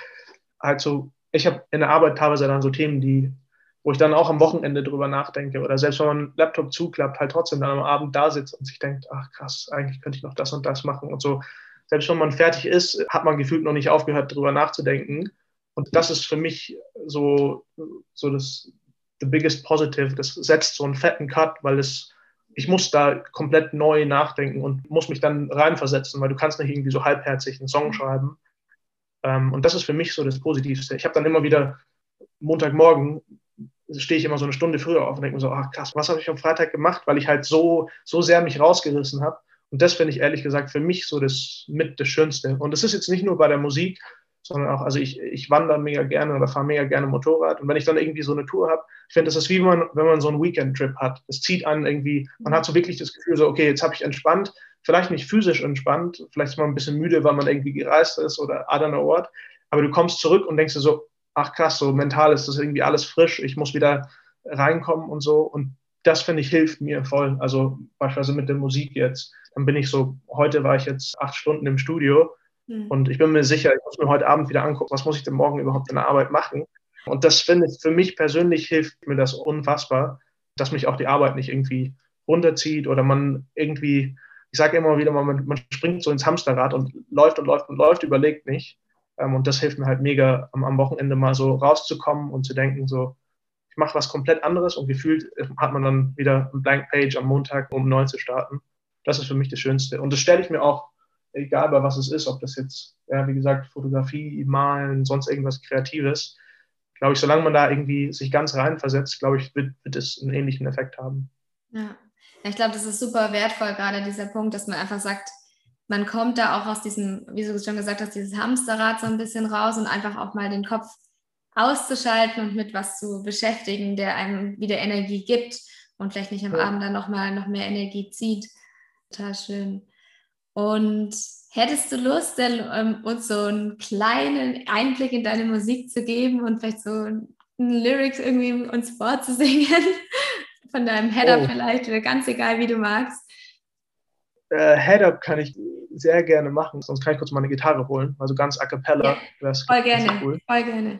halt so, ich habe in der Arbeit teilweise dann so Themen, die, wo ich dann auch am Wochenende drüber nachdenke oder selbst wenn man Laptop zuklappt, halt trotzdem dann am Abend da sitzt und sich denkt, ach krass, eigentlich könnte ich noch das und das machen und so. Selbst wenn man fertig ist, hat man gefühlt noch nicht aufgehört, drüber nachzudenken. Und das ist für mich so, so das the biggest positive. Das setzt so einen fetten Cut, weil es, ich muss da komplett neu nachdenken und muss mich dann reinversetzen, weil du kannst nicht irgendwie so halbherzig einen Song schreiben. Ähm, und das ist für mich so das Positivste. Ich habe dann immer wieder Montagmorgen stehe ich immer so eine Stunde früher auf und denke mir so, ach krass, was habe ich am Freitag gemacht, weil ich halt so, so sehr mich rausgerissen habe. Und das finde ich ehrlich gesagt für mich so das mit das Schönste. Und das ist jetzt nicht nur bei der Musik, sondern auch, also ich, ich wandere mega gerne oder fahre mega gerne Motorrad. Und wenn ich dann irgendwie so eine Tour habe, ich finde, das ist wie wenn man, wenn man so einen Weekend-Trip hat. Es zieht an irgendwie, man hat so wirklich das Gefühl, so, okay, jetzt habe ich entspannt, vielleicht nicht physisch entspannt, vielleicht ist man ein bisschen müde, weil man irgendwie gereist ist oder know what, aber du kommst zurück und denkst dir so, ach krass, so mental ist das irgendwie alles frisch, ich muss wieder reinkommen und so. Und das finde ich hilft mir voll, also beispielsweise mit der Musik jetzt, dann bin ich so, heute war ich jetzt acht Stunden im Studio mhm. und ich bin mir sicher, ich muss mir heute Abend wieder angucken, was muss ich denn morgen überhaupt in der Arbeit machen und das finde ich, für mich persönlich hilft mir das unfassbar, dass mich auch die Arbeit nicht irgendwie runterzieht oder man irgendwie ich sage immer wieder man, man, springt so ins Hamsterrad und läuft und läuft und läuft, überlegt nicht. Ähm, und das hilft mir halt mega, am, Wochenende mal so rauszukommen und zu denken, so, ich mache was komplett anderes und gefühlt äh, hat man dann wieder ein Blank Page am Montag um neun zu starten. Das ist für mich das Schönste. Und das stelle ich mir auch, egal bei was es ist, ob das jetzt, ja, wie gesagt, Fotografie, Malen, sonst irgendwas Kreatives, glaube ich, solange man da irgendwie sich ganz reinversetzt, glaube ich, wird, wird es einen ähnlichen Effekt haben. Ja, ich glaube, das ist super wertvoll, gerade dieser Punkt, dass man einfach sagt, man kommt da auch aus diesem, wie du schon gesagt hast, dieses Hamsterrad so ein bisschen raus und einfach auch mal den Kopf auszuschalten und mit was zu beschäftigen, der einem wieder Energie gibt und vielleicht nicht am ja. Abend dann nochmal noch mehr Energie zieht. Total schön. Und hättest du Lust, denn, um, uns so einen kleinen Einblick in deine Musik zu geben und vielleicht so ein Lyrics irgendwie uns vorzusingen? von deinem Head-Up oh. vielleicht oder ganz egal, wie du magst? Äh, Head-Up kann ich sehr gerne machen, sonst kann ich kurz meine Gitarre holen, also ganz a cappella. Ja, voll gerne, cool. voll gerne.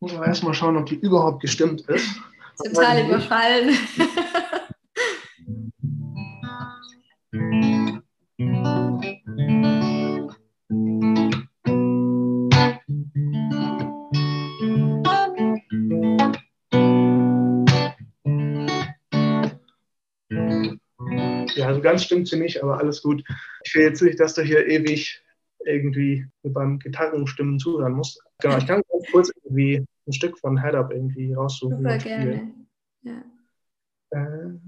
Muss man erstmal schauen, ob die überhaupt gestimmt ist. Total überfallen. ganz stimmt sie nicht, aber alles gut. Ich will jetzt nicht, dass du hier ewig irgendwie beim Gitarrenstimmen zuhören musst. Genau, ich kann ganz kurz irgendwie ein Stück von Head Up irgendwie raussuchen. Super gerne. Ja. Äh,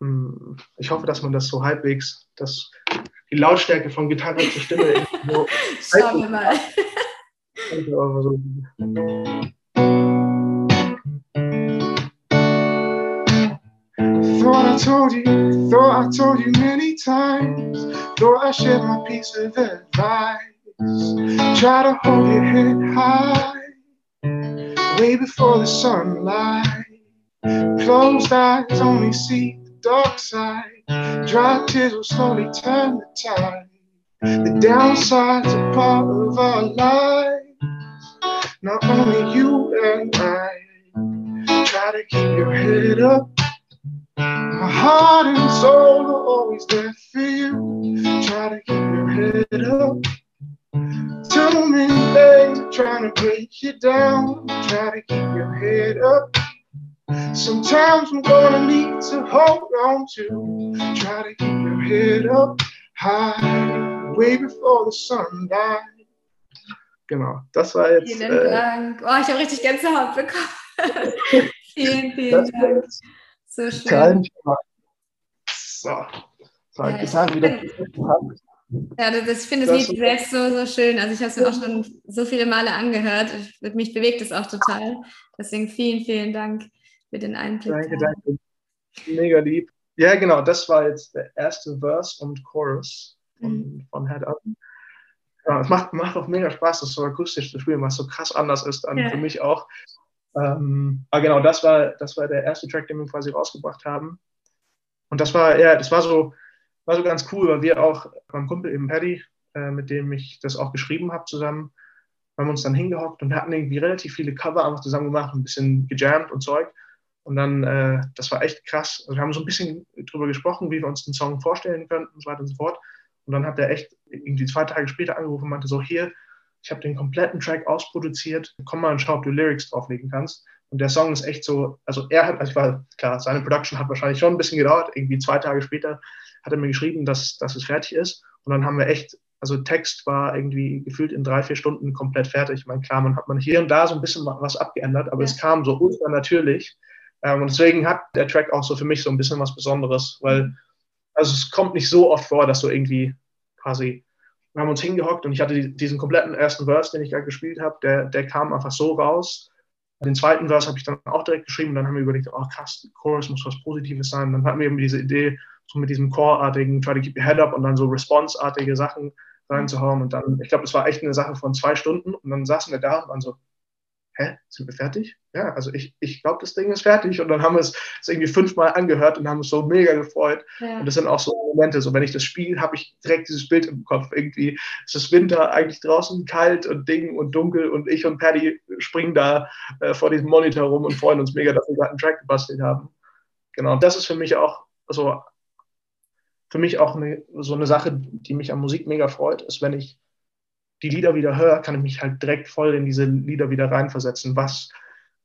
hm, ich hoffe, dass man das so halbwegs, dass die Lautstärke von Gitarre zur Stimme so Schauen wir mal. Thought I told you, thought I told you many times. Thought I shared my piece of advice. Try to hold your head high, way before the sunlight. Closed eyes only see the dark side. Dry tears will slowly turn the tide. The downside's a part of our lives. Not only you and I. Try to keep your head up My heart and soul are always there for you. Try to keep your head up. Too many things trying to break you down. Try to keep your head up. Sometimes I'm gonna need to hold on to. Try to keep your head up high, way before the sunlight. Genau, das war jetzt. Vielen äh, Dank. Oh, ich habe richtig Gänsehaut bekommen. vielen, vielen Dank. So schön. So, so ja, ich wieder. Ja, das, ich finde das Lied selbst so, so schön. Also ich habe es mir auch schon so viele Male angehört. Ich, mich bewegt es auch total. Deswegen vielen, vielen Dank für den Einblick. Danke, danke. Mega lieb. Ja, genau, das war jetzt der erste Verse und Chorus von, mhm. von Head Up. Ja, es macht, macht auch mega Spaß, das so akustisch zu spielen, was so krass anders ist dann ja. für mich auch. Ähm, aber genau, das war, das war der erste Track, den wir quasi rausgebracht haben. Und das war, ja, das war so, war so ganz cool, weil wir auch beim Kumpel eben Paddy, äh, mit dem ich das auch geschrieben habe zusammen, haben uns dann hingehockt und hatten irgendwie relativ viele Cover einfach zusammen gemacht, ein bisschen gejammt und Zeug. Und dann, äh, das war echt krass. Also wir haben so ein bisschen drüber gesprochen, wie wir uns den Song vorstellen könnten und so weiter und so fort. Und dann hat er echt irgendwie zwei Tage später angerufen und meinte so, hier, ich habe den kompletten Track ausproduziert, komm mal und schau, ob du Lyrics drauflegen kannst. Und der Song ist echt so, also er hat, also ich war, klar, seine Production hat wahrscheinlich schon ein bisschen gedauert. Irgendwie zwei Tage später hat er mir geschrieben, dass, dass es fertig ist. Und dann haben wir echt, also Text war irgendwie gefühlt in drei, vier Stunden komplett fertig. Ich meine, klar, man hat man hier und da so ein bisschen was abgeändert, aber ja. es kam so ultra natürlich. Ähm, und deswegen hat der Track auch so für mich so ein bisschen was Besonderes, weil also es kommt nicht so oft vor, dass so irgendwie quasi, wir haben uns hingehockt und ich hatte diesen kompletten ersten Verse, den ich gerade gespielt habe, der, der kam einfach so raus. Den zweiten Verse habe ich dann auch direkt geschrieben und dann haben wir überlegt, oh krass, Chorus muss was Positives sein. Und dann hatten wir eben diese Idee, so mit diesem Core-artigen, try to keep your head up und dann so Response-artige Sachen reinzuhauen. Und dann, ich glaube, es war echt eine Sache von zwei Stunden und dann saßen wir da und waren so, hä, sind wir fertig? Ja, also ich, ich glaube, das Ding ist fertig. Und dann haben wir es, irgendwie fünfmal angehört und haben uns so mega gefreut. Ja. Und das sind auch so Momente, so wenn ich das spiele, habe ich direkt dieses Bild im Kopf. Irgendwie ist es Winter, eigentlich draußen kalt und Ding und dunkel und ich und Paddy springen da äh, vor diesem Monitor rum und freuen uns mega, dass wir gerade einen Track gebastelt haben. Genau, das ist für mich auch so, für mich auch eine, so eine Sache, die mich an Musik mega freut, ist, wenn ich die Lieder wieder höre, kann ich mich halt direkt voll in diese Lieder wieder reinversetzen. Was,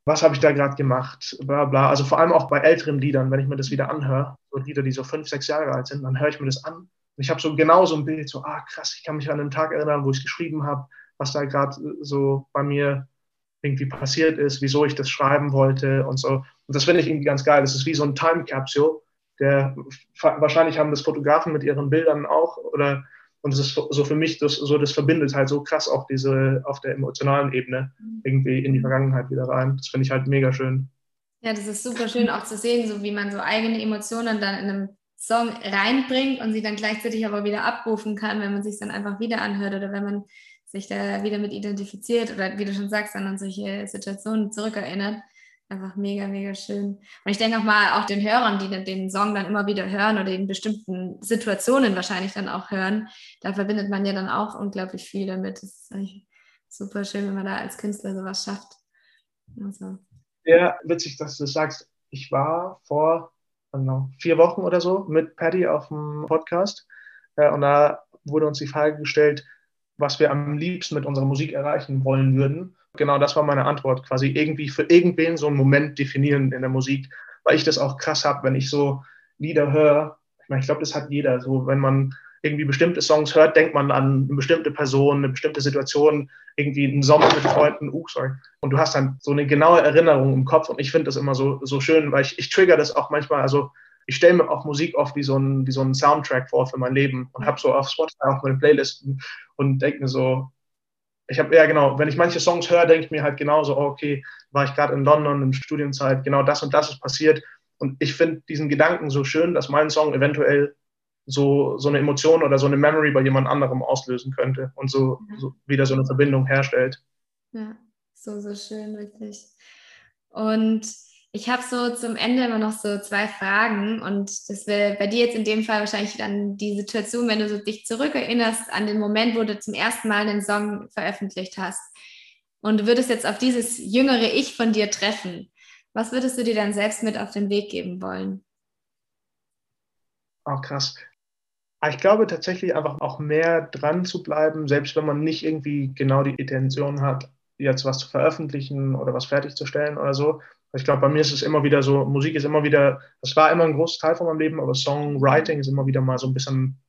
was habe ich da gerade gemacht? Bla, bla. Also vor allem auch bei älteren Liedern, wenn ich mir das wieder anhöre, so Lieder, die so fünf, sechs Jahre alt sind, dann höre ich mir das an. Und ich habe so genau so ein Bild, so, ah krass, ich kann mich an den Tag erinnern, wo ich es geschrieben habe, was da gerade so bei mir irgendwie passiert ist, wieso ich das schreiben wollte und so. Und das finde ich irgendwie ganz geil. Das ist wie so ein Time Capsule, der wahrscheinlich haben das Fotografen mit ihren Bildern auch oder und es ist so für mich, das, so das verbindet halt so krass auch diese, auf der emotionalen Ebene irgendwie in die Vergangenheit wieder rein. Das finde ich halt mega schön. Ja, das ist super schön auch zu sehen, so wie man so eigene Emotionen dann in einem Song reinbringt und sie dann gleichzeitig aber wieder abrufen kann, wenn man sich dann einfach wieder anhört oder wenn man sich da wieder mit identifiziert oder wie du schon sagst, dann an solche Situationen zurückerinnert einfach mega, mega schön. Und ich denke auch mal, auch den Hörern, die den Song dann immer wieder hören oder in bestimmten Situationen wahrscheinlich dann auch hören, da verbindet man ja dann auch unglaublich viel damit. Das ist eigentlich super schön, wenn man da als Künstler sowas schafft. Also. Ja, witzig, dass du das sagst. Ich war vor know, vier Wochen oder so mit Patty auf dem Podcast äh, und da wurde uns die Frage gestellt, was wir am liebsten mit unserer Musik erreichen wollen würden. Genau das war meine Antwort, quasi irgendwie für irgendwen so einen Moment definieren in der Musik, weil ich das auch krass habe, wenn ich so Lieder höre. Ich meine, ich glaube, das hat jeder. So, wenn man irgendwie bestimmte Songs hört, denkt man an eine bestimmte Person, eine bestimmte Situation, irgendwie einen Sommer mit Freunden, uh, sorry. Und du hast dann so eine genaue Erinnerung im Kopf und ich finde das immer so, so schön, weil ich, ich trigger das auch manchmal, also ich stelle mir auch Musik oft wie so ein, wie so ein Soundtrack vor für mein Leben und habe so auf Spotify auch meine Playlisten und denke mir so, ich habe, ja genau, wenn ich manche Songs höre, denke ich mir halt genauso, oh, okay, war ich gerade in London in Studienzeit, genau das und das ist passiert. Und ich finde diesen Gedanken so schön, dass mein Song eventuell so, so eine Emotion oder so eine Memory bei jemand anderem auslösen könnte und so, ja. so wieder so eine Verbindung herstellt. Ja, so, so schön, wirklich. Und ich habe so zum Ende immer noch so zwei Fragen und das wäre bei dir jetzt in dem Fall wahrscheinlich dann die Situation, wenn du so dich zurückerinnerst an den Moment, wo du zum ersten Mal den Song veröffentlicht hast und du würdest jetzt auf dieses jüngere Ich von dir treffen. Was würdest du dir dann selbst mit auf den Weg geben wollen? Oh, krass. Ich glaube tatsächlich einfach auch mehr dran zu bleiben, selbst wenn man nicht irgendwie genau die Intention hat, jetzt was zu veröffentlichen oder was fertigzustellen oder so. Ich glaube, bei mir ist es immer wieder so, Musik ist immer wieder, das war immer ein großer Teil von meinem Leben, aber Songwriting ist immer wieder mal so ein bisschen,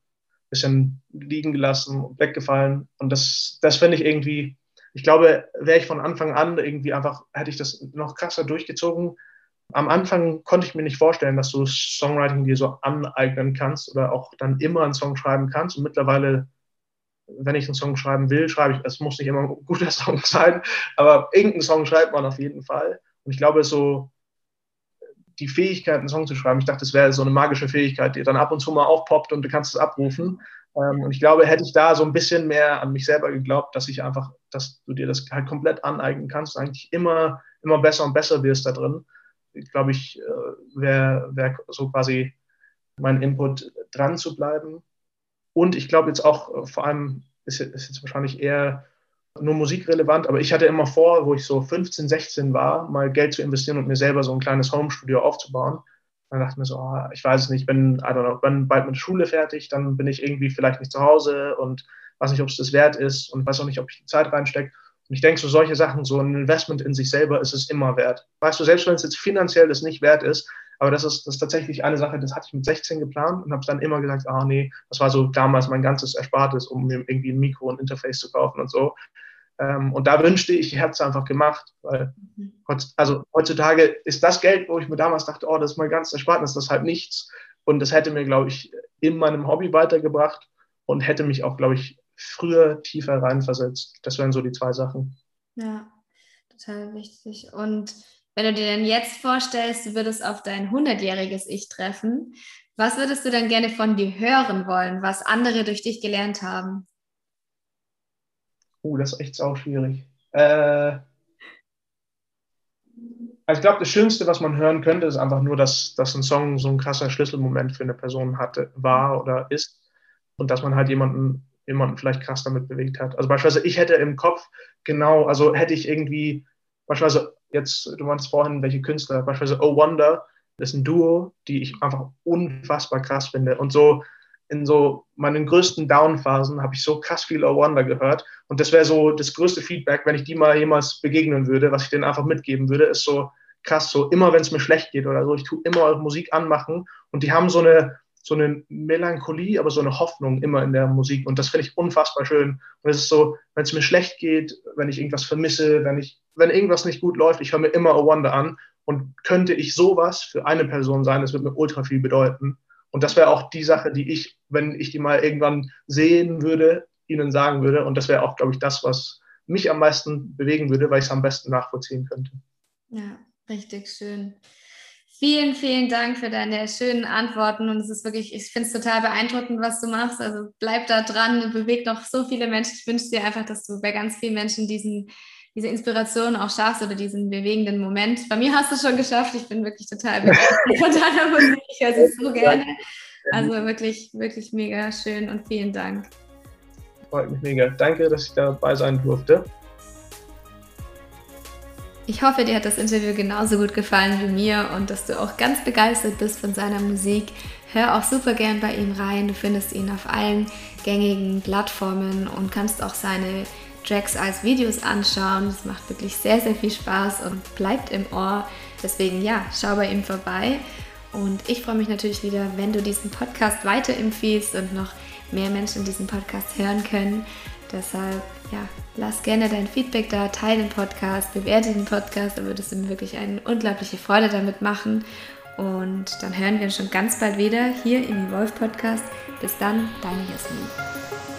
bisschen liegen gelassen und weggefallen. Und das, das finde ich irgendwie, ich glaube, wäre ich von Anfang an irgendwie einfach, hätte ich das noch krasser durchgezogen. Am Anfang konnte ich mir nicht vorstellen, dass du Songwriting dir so aneignen kannst oder auch dann immer einen Song schreiben kannst. Und mittlerweile, wenn ich einen Song schreiben will, schreibe ich, es muss nicht immer ein guter Song sein, aber irgendeinen Song schreibt man auf jeden Fall. Und ich glaube, so die Fähigkeit, einen Song zu schreiben, ich dachte, das wäre so eine magische Fähigkeit, die dann ab und zu mal aufpoppt und du kannst es abrufen. Ähm, und ich glaube, hätte ich da so ein bisschen mehr an mich selber geglaubt, dass ich einfach, dass du dir das halt komplett aneignen kannst, eigentlich immer, immer besser und besser wirst da drin. Ich glaube, ich äh, wäre wär so quasi mein Input dran zu bleiben. Und ich glaube jetzt auch, äh, vor allem ist, ist jetzt wahrscheinlich eher nur musikrelevant, aber ich hatte immer vor, wo ich so 15, 16 war, mal Geld zu investieren und mir selber so ein kleines Homestudio aufzubauen. Dann dachte ich mir so, oh, ich weiß es nicht, wenn, I don't know, wenn bald mit der Schule fertig, dann bin ich irgendwie vielleicht nicht zu Hause und weiß nicht, ob es das wert ist und weiß auch nicht, ob ich die Zeit reinstecke. Und ich denke, so solche Sachen, so ein Investment in sich selber ist es immer wert. Weißt du, selbst wenn es jetzt finanziell das nicht wert ist, aber das ist, das ist tatsächlich eine Sache, das hatte ich mit 16 geplant und habe dann immer gesagt, ah nee, das war so damals mein ganzes Erspartes, um mir irgendwie ein Mikro und Interface zu kaufen und so. Ähm, und da wünschte ich, ich hätte es einfach gemacht, weil mhm. also heutzutage ist das Geld, wo ich mir damals dachte, oh, das ist mein ganzes Erspartes, das ist halt nichts. Und das hätte mir, glaube ich, in meinem Hobby weitergebracht und hätte mich auch, glaube ich, früher tiefer reinversetzt. Das wären so die zwei Sachen. Ja, total wichtig. Und wenn du dir denn jetzt vorstellst, du würdest auf dein 100-jähriges Ich treffen, was würdest du dann gerne von dir hören wollen, was andere durch dich gelernt haben? Uh, das ist echt sau schwierig. Äh, also ich glaube, das Schönste, was man hören könnte, ist einfach nur, dass, dass ein Song so ein krasser Schlüsselmoment für eine Person hatte, war oder ist. Und dass man halt jemanden, jemanden vielleicht krass damit bewegt hat. Also beispielsweise, ich hätte im Kopf genau, also hätte ich irgendwie, beispielsweise jetzt, du meinst vorhin, welche Künstler, beispielsweise Oh Wonder, das ist ein Duo, die ich einfach unfassbar krass finde. Und so in so meinen größten Down-Phasen habe ich so krass viel Oh Wonder gehört. Und das wäre so das größte Feedback, wenn ich die mal jemals begegnen würde, was ich denen einfach mitgeben würde, ist so krass, so immer wenn es mir schlecht geht oder so, ich tue immer Musik anmachen und die haben so eine, so eine Melancholie, aber so eine Hoffnung immer in der Musik. Und das finde ich unfassbar schön. Und es ist so, wenn es mir schlecht geht, wenn ich irgendwas vermisse, wenn ich wenn irgendwas nicht gut läuft, ich höre mir immer A Wonder an und könnte ich sowas für eine Person sein, das würde mir ultra viel bedeuten. Und das wäre auch die Sache, die ich, wenn ich die mal irgendwann sehen würde, ihnen sagen würde. Und das wäre auch, glaube ich, das, was mich am meisten bewegen würde, weil ich es am besten nachvollziehen könnte. Ja, richtig schön. Vielen, vielen Dank für deine schönen Antworten. Und es ist wirklich, ich finde es total beeindruckend, was du machst. Also bleib da dran, bewegt noch so viele Menschen. Ich wünsche dir einfach, dass du bei ganz vielen Menschen diesen diese Inspiration auch schaffst oder diesen bewegenden Moment. Bei mir hast du es schon geschafft. Ich bin wirklich total begeistert von deiner Musik. Ich höre sie so gerne. Also wirklich, wirklich mega schön und vielen Dank. Freut mich mega. Danke, dass ich dabei sein durfte. Ich hoffe, dir hat das Interview genauso gut gefallen wie mir und dass du auch ganz begeistert bist von seiner Musik. Hör auch super gern bei ihm rein. Du findest ihn auf allen gängigen Plattformen und kannst auch seine Tracks als Videos anschauen. Das macht wirklich sehr, sehr viel Spaß und bleibt im Ohr. Deswegen ja, schau bei ihm vorbei. Und ich freue mich natürlich wieder, wenn du diesen Podcast weiterempfiehlst und noch mehr Menschen diesen Podcast hören können. Deshalb, ja, lass gerne dein Feedback da, teile den Podcast, bewerte den Podcast, da würdest du mir wirklich eine unglaubliche Freude damit machen. Und dann hören wir uns schon ganz bald wieder hier im Evolve Podcast. Bis dann, deine Jasmin.